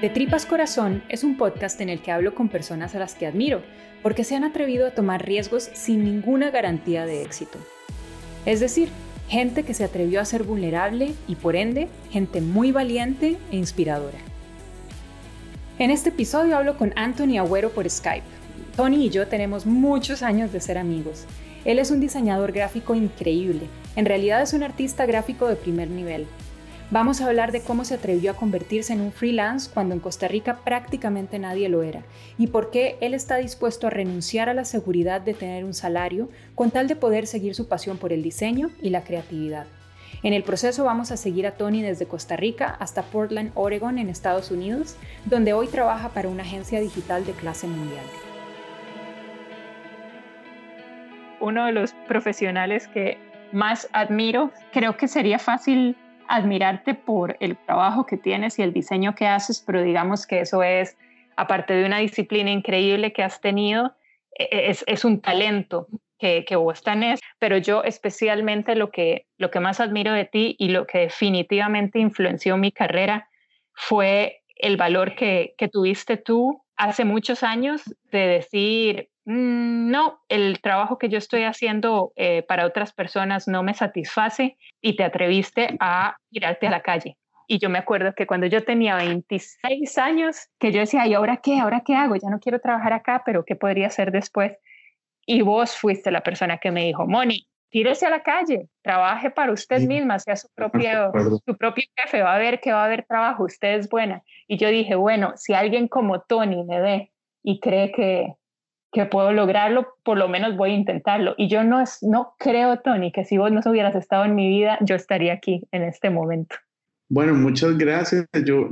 De Tripas Corazón es un podcast en el que hablo con personas a las que admiro, porque se han atrevido a tomar riesgos sin ninguna garantía de éxito. Es decir, gente que se atrevió a ser vulnerable y por ende, gente muy valiente e inspiradora. En este episodio hablo con Anthony Agüero por Skype. Tony y yo tenemos muchos años de ser amigos. Él es un diseñador gráfico increíble. En realidad es un artista gráfico de primer nivel Vamos a hablar de cómo se atrevió a convertirse en un freelance cuando en Costa Rica prácticamente nadie lo era y por qué él está dispuesto a renunciar a la seguridad de tener un salario con tal de poder seguir su pasión por el diseño y la creatividad. En el proceso vamos a seguir a Tony desde Costa Rica hasta Portland, Oregon, en Estados Unidos, donde hoy trabaja para una agencia digital de clase mundial. Uno de los profesionales que más admiro, creo que sería fácil admirarte por el trabajo que tienes y el diseño que haces, pero digamos que eso es, aparte de una disciplina increíble que has tenido, e, e, es, un talento que, que, vos tenés, pero yo especialmente lo que, lo que más admiro de ti y lo que definitivamente influenció mi carrera fue el valor que, que tuviste tú hace muchos años de decir, no, el trabajo que yo estoy haciendo eh, para otras personas no me satisface y te atreviste a tirarte a la calle. Y yo me acuerdo que cuando yo tenía 26 años, que yo decía, ¿y ahora qué? ¿Ahora qué hago? Ya no quiero trabajar acá, pero ¿qué podría hacer después? Y vos fuiste la persona que me dijo, Moni, tírese a la calle, trabaje para usted misma, sea su propio, su propio jefe, va a ver que va a haber trabajo, usted es buena. Y yo dije, bueno, si alguien como Tony me ve y cree que, que puedo lograrlo, por lo menos voy a intentarlo. Y yo no, no creo, Tony, que si vos no hubieras estado en mi vida, yo estaría aquí en este momento. Bueno, muchas gracias. Yo,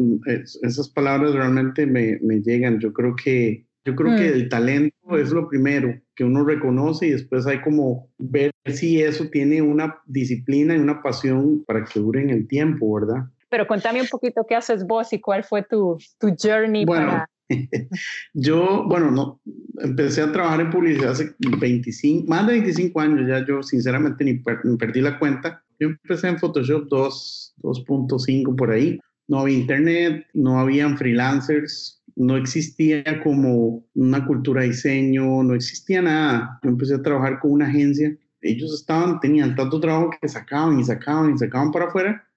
esas palabras realmente me, me llegan. Yo creo que, yo creo que mm. el talento es lo primero que uno reconoce y después hay como ver si eso tiene una disciplina y una pasión para que dure en el tiempo, ¿verdad? Pero cuéntame un poquito qué haces vos y cuál fue tu, tu journey para yo, bueno, no, empecé a trabajar en publicidad hace 25, más de 25 años, ya yo sinceramente ni, perdí la cuenta. Yo empecé en Photoshop 2.5 por ahí. No había internet, no habían freelancers, no existía como una cultura de diseño, no existía nada. Yo empecé a trabajar con una agencia. Ellos estaban, tenían tanto trabajo que sacaban y sacaban y sacaban para afuera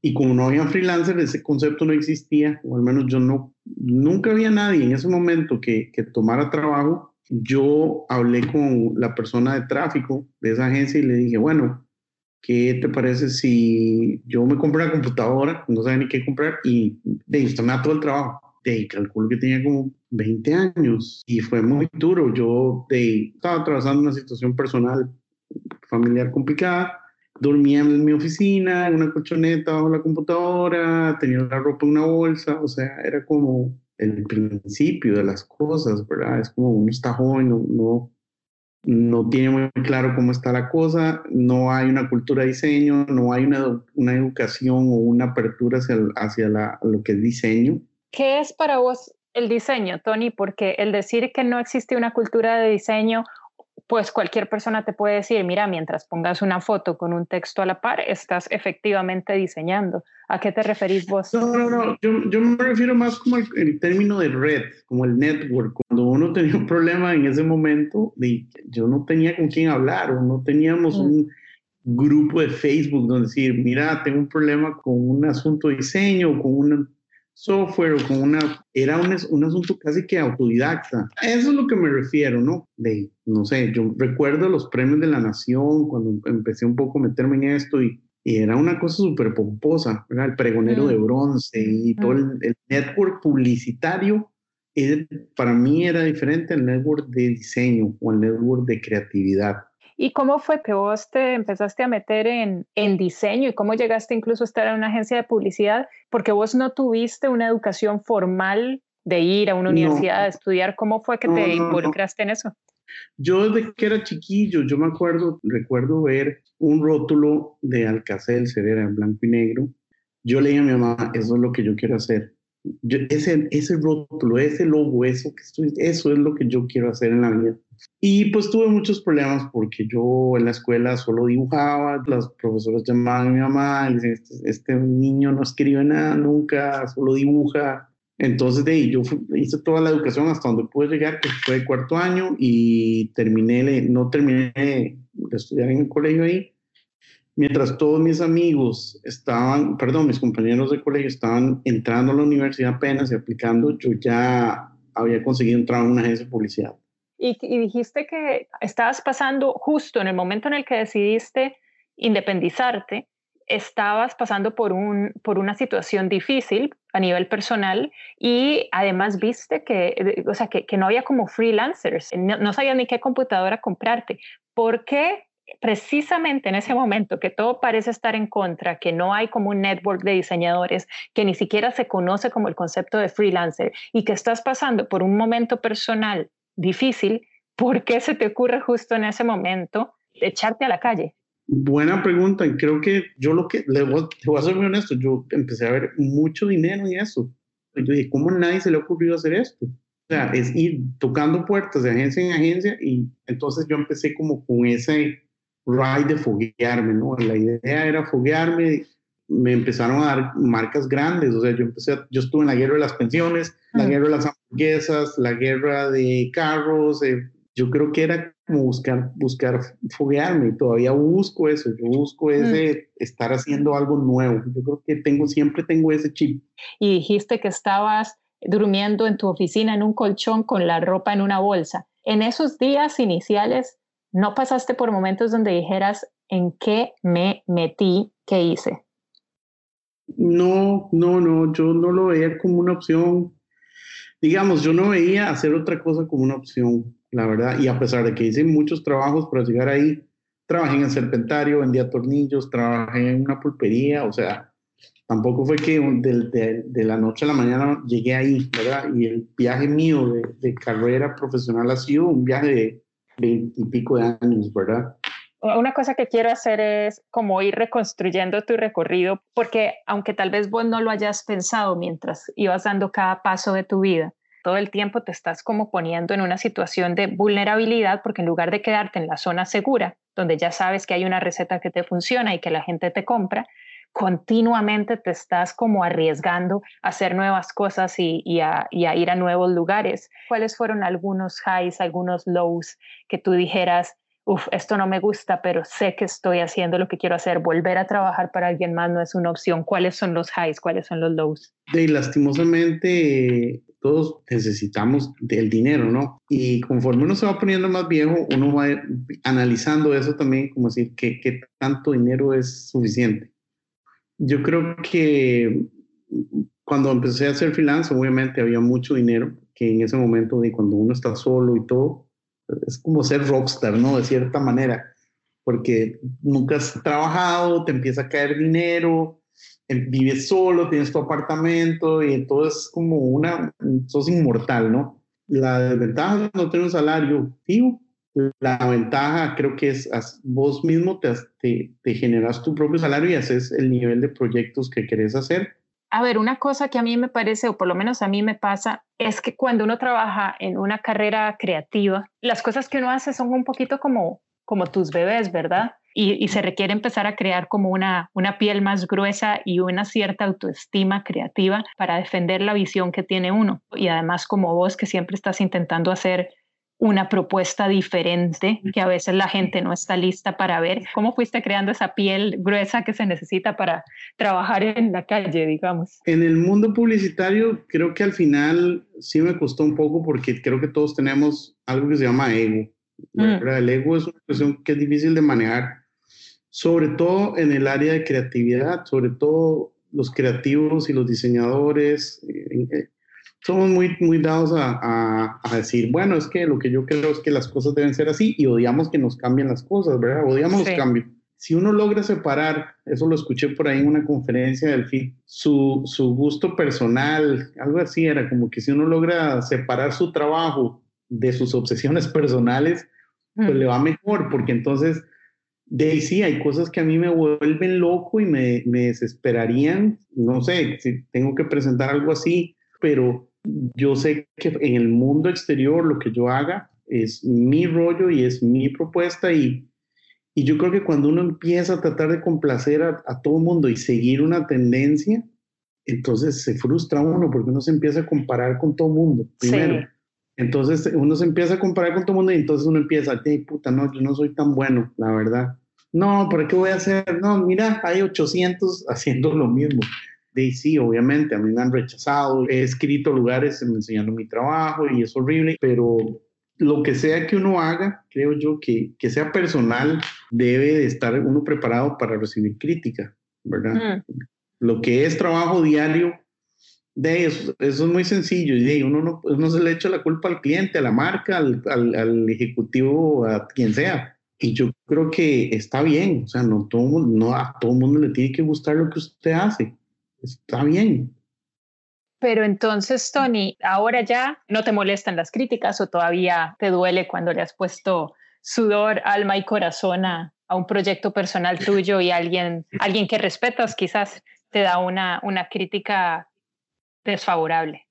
y como no había freelancers, ese concepto no existía, o al menos yo no, nunca había nadie en ese momento que, que tomara trabajo. Yo hablé con la persona de tráfico de esa agencia y le dije, bueno, ¿qué te parece si yo me compro una computadora, no sabía ni qué comprar, y de usted me da todo el trabajo? De calculo que tenía como 20 años y fue muy duro. Yo de, estaba atravesando una situación personal, familiar complicada dormía en mi oficina, en una colchoneta bajo la computadora, tenía la ropa en una bolsa, o sea, era como el principio de las cosas, ¿verdad? Es como uno está joven, no, no, tiene muy claro cómo está la cosa, no hay una cultura de diseño, no hay una, una educación o una apertura hacia, hacia la, lo que es diseño. ¿Qué es para vos el diseño, Tony? Porque el decir que no existe una cultura de diseño pues cualquier persona te puede decir, mira, mientras pongas una foto con un texto a la par, estás efectivamente diseñando. ¿A qué te referís vos? No, no, no, yo, me refiero más como el, término de red, como el network. Cuando uno tenía un problema en ese momento, yo no tenía con quién hablar o no teníamos mm. un grupo de Facebook donde decir, mira, tengo un problema con un asunto de diseño, con una software o con una, era un, un, asunto casi que autodidacta. Eso es lo que me refiero, ¿no? De, no sé, yo recuerdo los premios de la nación cuando empecé un poco a meterme en esto y, y era una cosa súper pomposa, ¿verdad? El pregonero de mm. bronce y todo el, mm. el network publicitario. para mí era diferente al network de diseño o al network de creatividad. ¿Y cómo fue que vos te empezaste a meter en, en, diseño y cómo llegaste incluso a estar en una agencia de publicidad? Porque vos no tuviste una educación formal de ir a una universidad a estudiar. ¿Cómo fue que te involucraste en eso? Yo desde que era chiquillo, yo me acuerdo, recuerdo ver un rótulo de Alcacelser, era en blanco y negro. Yo leía a mi mamá, eso es lo que yo quiero hacer ese, ese rótulo, ese logo, eso, que estoy, eso es lo que yo quiero hacer en la vida. Y pues tuve muchos problemas porque yo en la escuela solo dibujaba, las profesoras llamaban a mi mamá y decían, este, este, niño no escribe nada nunca, solo dibuja. Entonces, de ahí, yo hice toda la educación hasta donde pude llegar, que fue cuarto año, y terminé, no terminé de estudiar en el colegio ahí. Mientras todos mis amigos estaban, perdón, mis compañeros de colegio estaban entrando a la universidad apenas y aplicando, yo ya había conseguido entrar en una agencia de publicidad. Y, dijiste que estabas pasando justo en el momento en el que decidiste independizarte, estabas pasando por, un, por una situación difícil a nivel personal y además viste que, o sea, que, no había como freelancers, no, no ni qué computadora comprarte. ¿Por qué precisamente en ese momento que todo parece estar en contra, que no hay como un network de diseñadores, que ni siquiera se conoce como el concepto de freelancer y que estás pasando por un momento personal difícil, ¿por qué se te ocurre justo en ese momento echarte a la calle? Buena pregunta. Creo que yo lo que, le voy, a ser muy honesto, yo empecé a ver mucho dinero en eso. Yo dije, ¿cómo nadie se le ha ocurrido hacer esto? O sea, es ir tocando puertas de agencia en agencia y entonces yo empecé como con ese ride de foguearme, ¿no? La idea era foguearme, me empezaron a dar marcas grandes, o sea, yo empecé, yo estuve en la guerra de las pensiones, la guerra de las hamburguesas, la guerra de carros, eh, yo creo que era como buscar, buscar foguearme, todavía busco eso, yo busco ese, estar haciendo algo nuevo, yo creo que tengo, siempre tengo ese chip. Y dijiste que estabas durmiendo en tu oficina en un colchón con la ropa en una bolsa. En esos días iniciales, ¿no pasaste por momentos donde dijeras, ¿en qué me metí? ¿Qué hice? No, no, no, yo no lo veía como una opción. Digamos, yo no veía hacer otra cosa como una opción la verdad. Y a pesar de que hice muchos trabajos para llegar ahí, trabajé en el serpentario, vendía tornillos, trabajé en una pulpería, o sea, tampoco fue que de, la noche a la mañana llegué ahí, ¿verdad? Y el viaje mío de, de carrera profesional ha sido un viaje de veintipico de años, ¿verdad? Una cosa que quiero hacer es como ir reconstruyendo tu recorrido, porque aunque tal vez vos no lo hayas pensado mientras ibas dando cada paso de tu vida, todo el tiempo te estás como poniendo en una situación de vulnerabilidad porque en lugar de quedarte en la zona segura, donde ya sabes que hay una receta que te funciona y que la gente te compra, continuamente te estás como arriesgando a hacer nuevas cosas y, a, y, a, ir a nuevos lugares. ¿Cuáles fueron algunos highs, algunos lows que tú dijeras, uff, esto no me gusta, pero sé que estoy haciendo lo que quiero hacer, volver a trabajar para alguien más no es una opción. ¿Cuáles son los highs? ¿Cuáles son los lows? De, lastimosamente, todos necesitamos del dinero, ¿no? Y conforme uno se va poniendo más viejo, uno va analizando eso también, como decir, ¿qué, qué tanto dinero es suficiente? Yo creo que cuando empecé a hacer freelance, obviamente había mucho dinero, que en ese momento, de cuando uno está solo y todo, es como ser rockstar, ¿no? De cierta manera, porque nunca has trabajado, te empieza a caer dinero, vives solo, tienes tu apartamento y entonces es como una, sos inmortal, ¿no? La desventaja es no tener un salario fijo. La ventaja creo que es vos mismo te, te, te generas tu propio salario y haces el nivel de proyectos que querés hacer a ver, una cosa que a mí me parece, o por lo menos a mí me pasa, es que cuando uno trabaja en una carrera creativa, las cosas que uno hace son un poquito como, como tus bebés, ¿verdad? Y, se requiere empezar a crear como una, una piel más gruesa y una cierta autoestima creativa para defender la visión que tiene uno. Y además como vos que siempre estás intentando hacer una propuesta diferente que a veces la gente no está lista para ver. ¿Cómo fuiste creando esa piel gruesa que se necesita para trabajar en la calle, digamos? En el mundo publicitario creo que al final sí me costó un poco porque creo que todos tenemos algo que se llama ego. Mm. El ego es una cuestión que es difícil de manejar, sobre todo en el área de creatividad, sobre todo los creativos y los diseñadores. Somos muy, muy dados a, a, decir, bueno, es que lo que yo creo es que las cosas deben ser así y odiamos que nos cambien las cosas, ¿verdad? Odiamos los cambios. Si uno logra separar, eso lo escuché por ahí en una conferencia del FIT, su, su gusto personal, algo así era, como que si uno logra separar su trabajo de sus obsesiones personales, pues le va mejor, porque entonces, de ahí sí, hay cosas que a mí me vuelven loco y me, me desesperarían, no sé, si tengo que presentar algo así, pero yo sé que en el mundo exterior lo que yo haga es mi rollo y es mi propuesta y, y yo creo que cuando uno empieza a tratar de complacer a, todo el mundo y seguir una tendencia, entonces se frustra uno porque uno se empieza a comparar con todo el mundo primero. Entonces uno se empieza a comparar con todo el mundo y entonces uno empieza, ay puta, no, yo no soy tan bueno, la verdad. No, ¿para qué voy a hacer? No, mira, hay 800 haciendo lo mismo. De sí, obviamente, a mí me han rechazado, he escrito lugares enseñando mi trabajo y es horrible, pero lo que sea que uno haga, creo yo que, que sea personal, debe de estar uno preparado para recibir crítica, ¿verdad? Mm. Lo que es trabajo diario, de eso, eso es muy sencillo. De uno, no, uno se le echa la culpa al cliente, a la marca, al, al, al, ejecutivo, a quien sea. Y yo creo que está bien. O sea, no, todo, no a todo mundo le tiene que gustar lo que usted hace. Está bien. Pero entonces, Tony, ahora ya no te molestan las críticas o todavía te duele cuando le has puesto sudor, alma y corazón a, a un proyecto personal tuyo y alguien, alguien que respetas quizás te da una, una crítica desfavorable.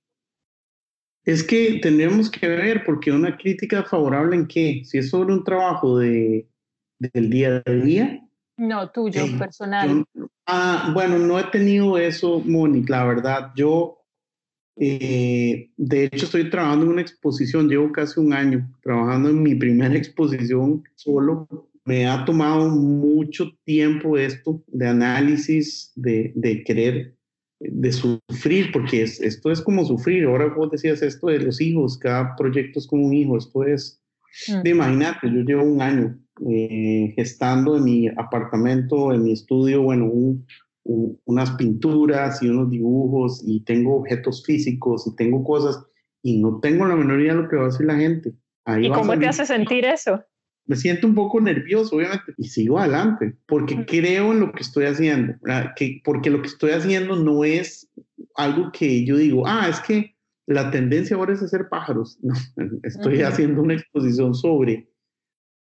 Es que tendríamos que ver, porque una crítica favorable en qué? Si es sobre un trabajo de, del día a día. No, tuyo, personal. ah, bueno, no he tenido eso, Moni, la verdad. Yo, eh, de hecho, estoy trabajando en una exposición, llevo casi un año trabajando en mi primera exposición solo me ha tomado mucho tiempo esto de análisis, de, de querer, de sufrir, porque esto es como sufrir. Ahora vos decías esto de los hijos, cada proyecto es como un hijo, esto es, mm. imagínate, yo llevo un año eh, gestando en mi apartamento, en mi estudio, bueno, unas pinturas y unos dibujos y tengo objetos físicos y tengo cosas y no tengo la menor idea de lo que va a decir la gente. ¿Y cómo te hace sentir eso? me siento un poco nervioso, obviamente, y sigo adelante, porque creo en lo que estoy haciendo, que, porque lo que estoy haciendo no es algo que yo digo, ah, es que la tendencia ahora es hacer pájaros. No, estoy haciendo una exposición sobre,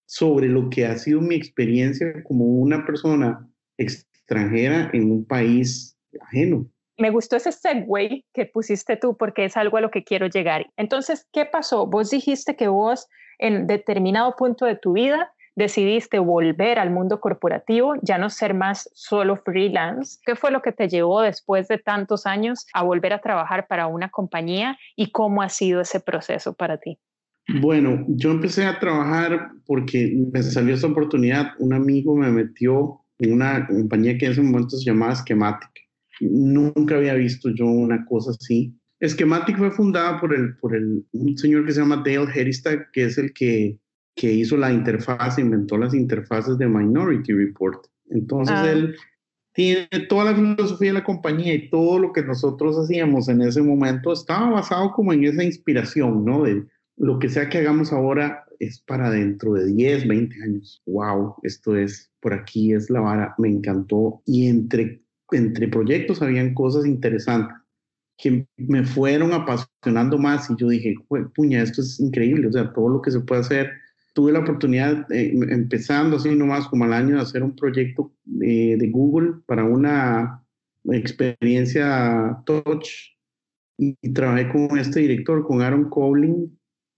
sobre lo que ha sido mi experiencia como una persona extranjera en un país ajeno. Me gustó ese segue que pusiste tú porque es algo a lo que quiero llegar. Entonces, ¿qué pasó? Vos dijiste que vos en determinado punto de tu vida decidiste volver al mundo corporativo, ya no ser más solo freelance. ¿Qué fue lo que te llevó después de tantos años a volver a trabajar para una compañía y cómo ha sido ese proceso para ti? Bueno, yo empecé a trabajar porque me salió esa oportunidad. Un amigo me metió en una compañía que en ese momento se llamaba Schematic. Nunca había visto yo una cosa así. Schematic fue fundada por, el, por el, un señor que se llama Dale Heristad, que es el que, que hizo la interfaz, inventó las interfaces de Minority Report. Entonces ah. él tiene toda la filosofía de la compañía y todo lo que nosotros hacíamos en ese momento estaba basado como en esa inspiración, ¿no? De lo que sea que hagamos ahora es para dentro de 10, 20 años. ¡Wow! Esto es, por aquí es la vara, me encantó. Y entre, entre proyectos habían cosas interesantes que me fueron apasionando más y yo dije, puña, esto es increíble, o sea, todo lo que se puede hacer. Tuve la oportunidad, eh, empezando así nomás como al año, de hacer un proyecto eh, de Google para una experiencia touch y, trabajé con este director, con Aaron Cowling,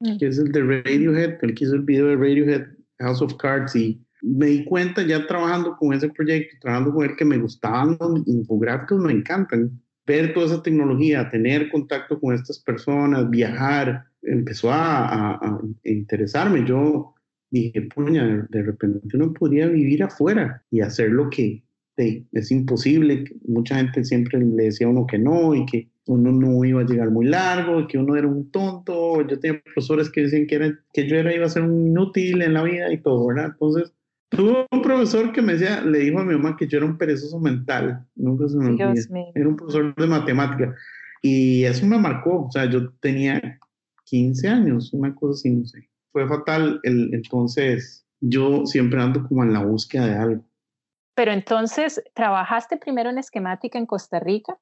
mm. que es el de Radiohead, el que hizo el video de Radiohead, House of Cards, y me di cuenta ya trabajando con ese proyecto, trabajando con él, que me gustaban los infográficos, me encantan ver toda esa tecnología, tener contacto con estas personas, viajar, empezó a, interesarme. Yo dije, puña, de repente uno podría vivir afuera y hacer lo que es imposible. Mucha gente siempre le decía a uno que no y que uno no iba a llegar muy largo, que uno era un tonto. Yo tenía profesores que decían que, era, que yo era, iba a ser un inútil en la vida y todo, ¿verdad? Entonces, Tuve un profesor que me decía, le dijo a mi mamá que yo era un perezoso mental, nunca se me olvidó. Era un profesor de matemática. Y eso me marcó, o sea, yo tenía 15 años, una cosa así, no sé. Fue fatal, el, entonces yo siempre ando como en la búsqueda de algo. Pero entonces, ¿trabajaste primero en esquemática en Costa Rica?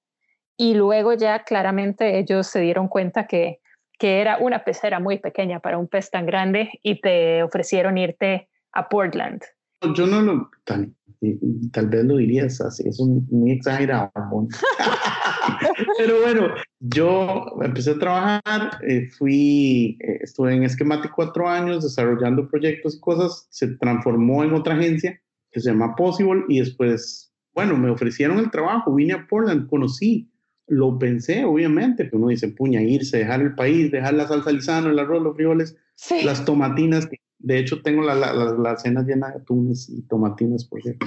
Y luego ya claramente ellos se dieron cuenta que, que era una pecera muy pequeña para un pez tan grande y te ofrecieron irte a Portland. Yo no lo, tal, tal vez lo dirías así, es muy exagerado. Pero bueno, yo empecé a trabajar, eh, fui, eh, estuve en Esquematic cuatro años desarrollando proyectos y cosas, se transformó en otra agencia que se llama Possible y después, bueno, me ofrecieron el trabajo, vine a Portland, conocí lo pensé, obviamente, pero uno dice, puña, irse, dejar el país, dejar la salsa lisano, el arroz, los frijoles, las tomatinas. De hecho, tengo la, la, la, cena llena de atunes y tomatinas, por cierto.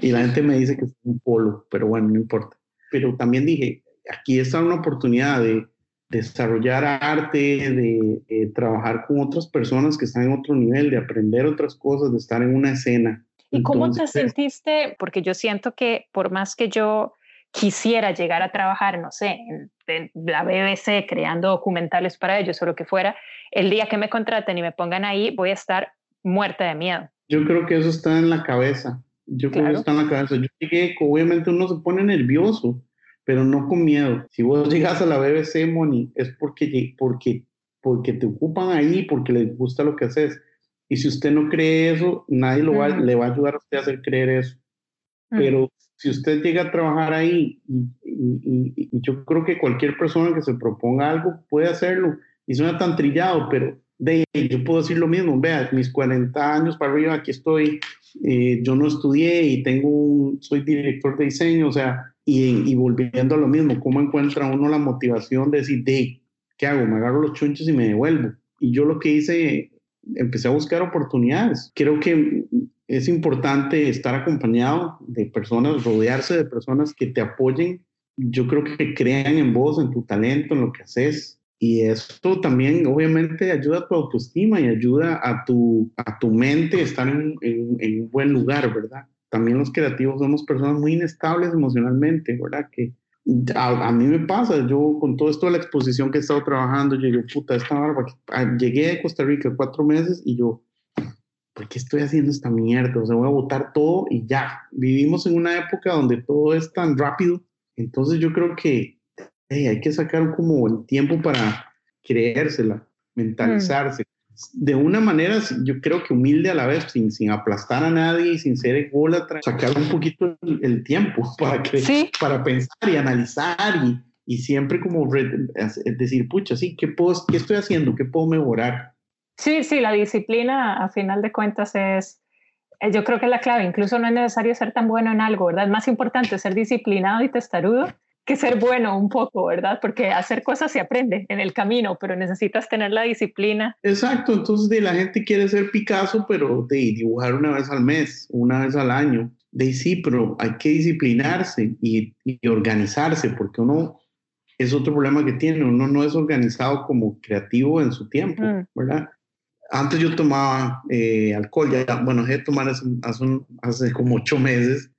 Y la gente me dice que es un polo, pero bueno, no importa. Pero también dije, aquí está una oportunidad de desarrollar arte, de trabajar con otras personas que están en otro nivel, de aprender otras cosas, de estar en una escena. ¿Y cómo te sentiste? Porque yo siento que por más que yo quisiera llegar a trabajar, no sé, en, la BBC creando documentales para ellos o lo que fuera, el día que me contraten y me pongan ahí, voy a estar muerta de miedo. Yo creo que eso está en la cabeza. Yo creo que está en la cabeza. Yo llegué, obviamente uno se pone nervioso, pero no con miedo. Si vos llegas a la BBC, Moni, es porque, porque, porque te ocupan ahí, porque les gusta lo que haces. Y si usted no cree eso, nadie lo va, le va a ayudar a usted a hacer creer eso. Pero si usted llega a trabajar ahí, y, yo creo que cualquier persona que se proponga algo puede hacerlo. Y suena tan trillado, pero de, yo puedo decir lo mismo. Vea, mis 40 años para arriba, aquí estoy. Eh, yo no estudié y tengo un, soy director de diseño, o sea, y, volviendo a lo mismo, ¿cómo encuentra uno la motivación de decir, de, ¿qué hago? Me agarro los chunchos y me devuelvo. Y yo lo que hice, empecé a buscar oportunidades. Creo que es importante estar acompañado de personas, rodearse de personas que te apoyen. Yo creo que crean en vos, en tu talento, en lo que haces. Y esto también obviamente ayuda a tu autoestima y ayuda a tu, a tu mente estar en, en, un buen lugar, ¿verdad? También los creativos somos personas muy inestables emocionalmente, ¿verdad? Que a, a, mí me pasa, yo con todo esto de la exposición que he estado trabajando, yo digo, puta, esta barba, llegué de Costa Rica cuatro meses y yo, ¿por qué estoy haciendo esta mierda? O sea, voy a votar todo y ya. Vivimos en una época donde todo es tan rápido, entonces yo creo que hay que sacar como el tiempo para creérsela, mentalizarse. De una manera, yo creo que humilde a la vez, sin, sin aplastar a nadie sin ser ególatra, sacar un poquito el, tiempo para, que, para pensar y analizar y, y siempre como decir, pucha, sí, ¿qué, puedo, ¿qué estoy haciendo? ¿Qué puedo mejorar? Sí, sí, la disciplina a final de cuentas es, eh, yo creo que es la clave. Incluso no es necesario ser tan bueno en algo, ¿verdad? Es más importante ser disciplinado y testarudo que ser bueno un poco, ¿verdad? Porque hacer cosas se aprende en el camino, pero necesitas tener la disciplina. Exacto, entonces de la gente quiere ser Picasso, pero de dibujar una vez al mes, una vez al año. De sí, pero hay que disciplinarse y, organizarse, porque uno es otro problema que tiene, uno no es organizado como creativo en su tiempo, mm. ¿verdad? antes yo tomaba eh, alcohol, ya, bueno, dejé de tomar hace, hace, como ocho meses.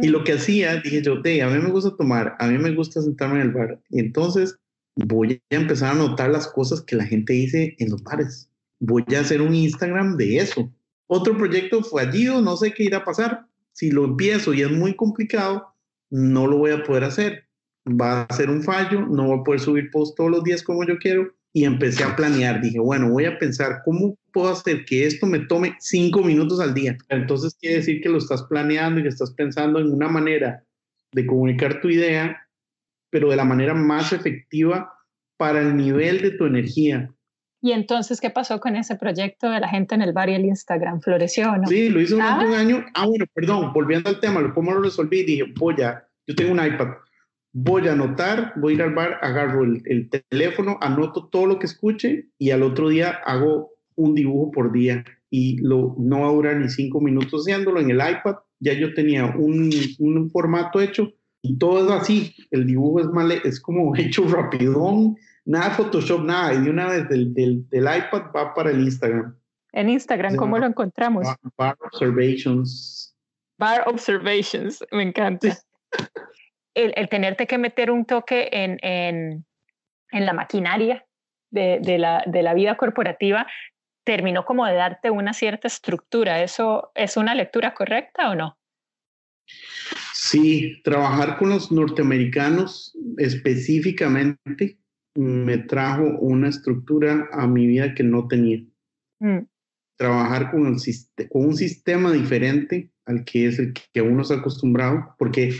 Y lo que hacía, dije yo, a mí me gusta tomar, a mí me gusta sentarme en el bar. Entonces voy a empezar a notar las cosas que la gente dice en los bares. Voy a hacer un Instagram de eso. Otro proyecto fallido, no sé qué irá a pasar. Si lo empiezo y es muy complicado, no lo voy a poder hacer. Va a ser un fallo, no voy a poder subir post todos los días como yo quiero y empecé a planear. Dije, bueno, voy a pensar cómo puedo hacer que esto me tome cinco minutos al día. Entonces quiere decir que lo estás planeando y que estás pensando en una manera de comunicar tu idea, pero de la manera más efectiva para el nivel de tu energía. ¿Y entonces qué pasó con ese proyecto de la gente en el bar y el Instagram? ¿Floreció o no? Sí, lo hice durante un ah. año. Ah, bueno, perdón, volviendo al tema, ¿cómo lo resolví? Dije, voy a, yo tengo un iPad voy a anotar, voy a ir al bar, agarro el, teléfono, anoto todo lo que escuche y al otro día hago un dibujo por día y lo, no va a durar ni cinco minutos haciéndolo en el iPad. Ya yo tenía un, un formato hecho y todo es así. El dibujo es, mal, es como hecho rapidón, nada Photoshop, nada. Y de una vez del, del, del iPad va para el Instagram. En Instagram, ¿cómo lo encontramos? Bar Observations. Bar Observations, me encanta. el, tenerte que meter un toque en, en, en la maquinaria de, de, la, de, la, vida corporativa terminó como de darte una cierta estructura. ¿Eso es una lectura correcta o no? Sí, trabajar con los norteamericanos específicamente me trajo una estructura a mi vida que no tenía. Mm. Trabajar con, el, con un sistema diferente al que es el que uno está acostumbrado, porque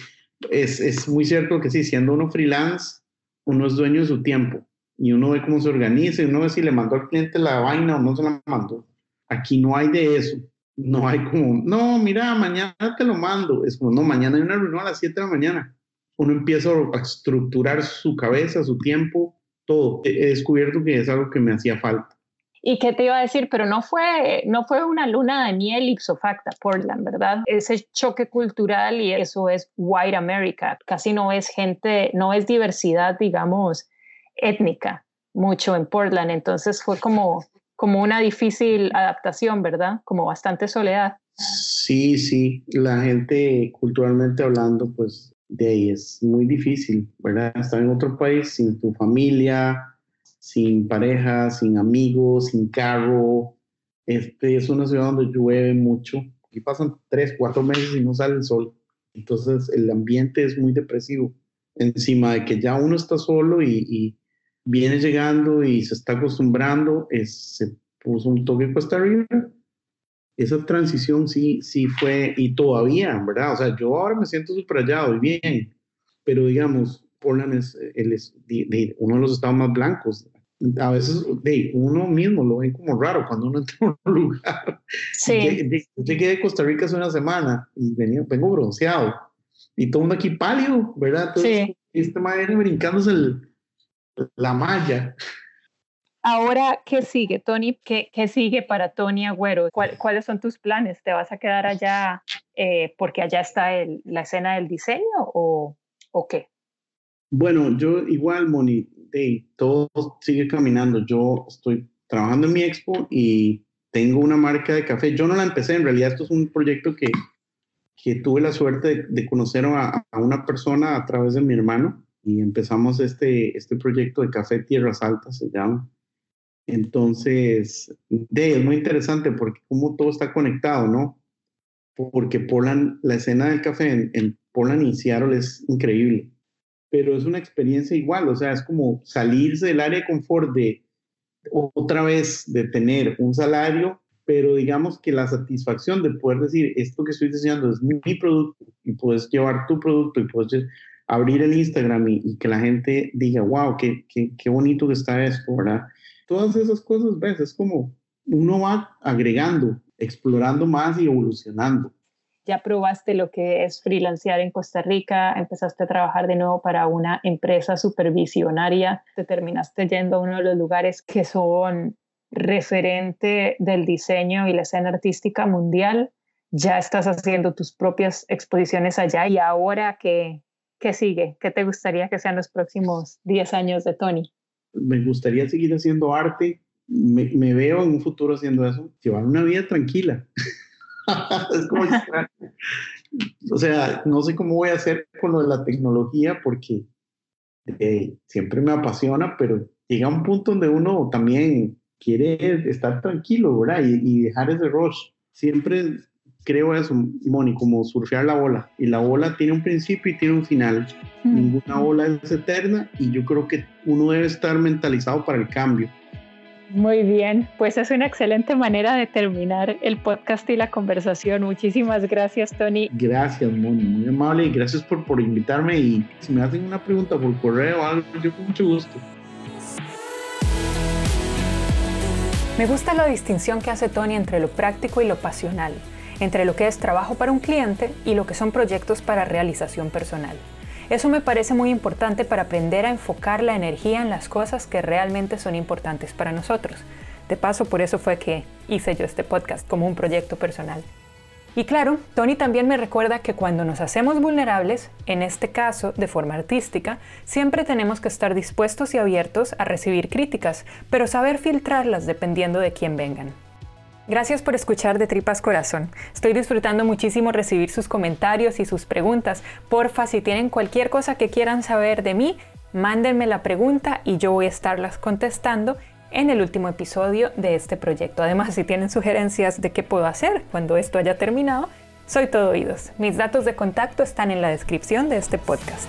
es, es muy cierto que sí, siendo uno freelance, uno es dueño de su tiempo y uno ve cómo se organiza y uno ve si le mandó al cliente la vaina o no se la mandó. Aquí no hay de eso. No hay como, no, mira, mañana te lo mando. Es como, no, mañana hay una reunión a las 7 de la mañana. uno empieza a estructurar su cabeza, su tiempo, todo. He descubierto que es algo que me hacía falta. ¿Y qué te iba a decir? Pero no fue, no fue una luna de miel ipso Portland, ¿verdad? Ese choque cultural y eso es white America. Casi no es gente, no es diversidad, digamos, étnica mucho en Portland. Entonces fue como, como una difícil adaptación, ¿verdad? Como bastante soledad. Sí, sí. La gente culturalmente hablando, pues de ahí es muy difícil, ¿verdad? Estar en otro país sin tu familia, sin pareja, sin amigos, sin carro. Este es una ciudad donde llueve mucho. Aquí pasan tres, cuatro meses y no sale el sol. Entonces el ambiente es muy depresivo. Encima de que ya uno está solo y, viene llegando y se está acostumbrando, es, se puso un toque cuesta arriba. Esa transición sí, sí fue, y todavía, ¿verdad? O sea, yo ahora me siento súper hallado y bien, pero digamos, Portland es, el, es uno de los estados más blancos a veces de, uno mismo lo ve como raro cuando uno entra en un lugar. Sí. Llegué, de Costa Rica hace una semana y venía, vengo bronceado y todo mundo aquí pálido, ¿verdad? Sí. este madre brincándose el, la malla. Ahora, ¿qué sigue, Tony? ¿Qué, qué sigue para Tony Agüero? ¿Cuáles son tus planes? ¿Te vas a quedar allá eh, porque allá está el, la escena del diseño o, o qué? Bueno, yo igual, Moni, todo sigue caminando. Yo estoy trabajando en mi expo y tengo una marca de café. Yo no la empecé, en realidad esto es un proyecto que, que tuve la suerte de, conocer a, a, una persona a través de mi hermano y empezamos este, este proyecto de café Tierras Altas, se llama. Entonces, de, es muy interesante porque como todo está conectado, ¿no? Porque Poland, la escena del café en, en Poland y Seattle es increíble pero es una experiencia igual, o sea, es como salirse del área de confort de otra vez de tener un salario, pero digamos que la satisfacción de poder decir, esto que estoy diseñando es mi, producto y puedes llevar tu producto y puedes abrir el Instagram y, que la gente diga, wow, qué, qué, qué bonito que está esto, ¿verdad? Todas esas cosas, ves, es como uno va agregando, explorando más y evolucionando ya probaste lo que es freelancear en Costa Rica, empezaste a trabajar de nuevo para una empresa supervisionaria, te terminaste yendo a uno de los lugares que son referente del diseño y la escena artística mundial, ya estás haciendo tus propias exposiciones allá y ahora qué, qué sigue, qué te gustaría que sean los próximos 10 años de Tony. Me gustaría seguir haciendo arte, me, me veo en un futuro haciendo eso, llevar una vida tranquila. es como O sea, no sé cómo voy a hacer con lo de la tecnología porque eh, siempre me apasiona, pero llega un punto donde uno también quiere estar tranquilo, ¿verdad? Y, dejar ese rush. Siempre creo eso, Moni, como surfear la ola. Y la ola tiene un principio y tiene un final. Ninguna ola es eterna y yo creo que uno debe estar mentalizado para el cambio. Muy bien, pues es una excelente manera de terminar el podcast y la conversación. Muchísimas gracias, Tony. Gracias, Moni, muy amable y gracias por, por invitarme. Y si me hacen una pregunta por correo o algo, yo con mucho gusto. Me gusta la distinción que hace Tony entre lo práctico y lo pasional, entre lo que es trabajo para un cliente y lo que son proyectos para realización personal. Eso me parece muy importante para aprender a enfocar la energía en las cosas que realmente son importantes para nosotros. De paso, por eso fue que hice yo este podcast como un proyecto personal. Y claro, Tony también me recuerda que cuando nos hacemos vulnerables, en este caso de forma artística, siempre tenemos que estar dispuestos y abiertos a recibir críticas, pero saber filtrarlas dependiendo de quién vengan. Gracias por escuchar de Tripas Corazón. Estoy disfrutando muchísimo recibir sus comentarios y sus preguntas. Porfa, si tienen cualquier cosa que quieran saber de mí, mándenme la pregunta y yo voy a estarlas contestando en el último episodio de este proyecto. Además, si tienen sugerencias de qué puedo hacer cuando esto haya terminado, soy todo oídos. Mis datos de contacto están en la descripción de este podcast.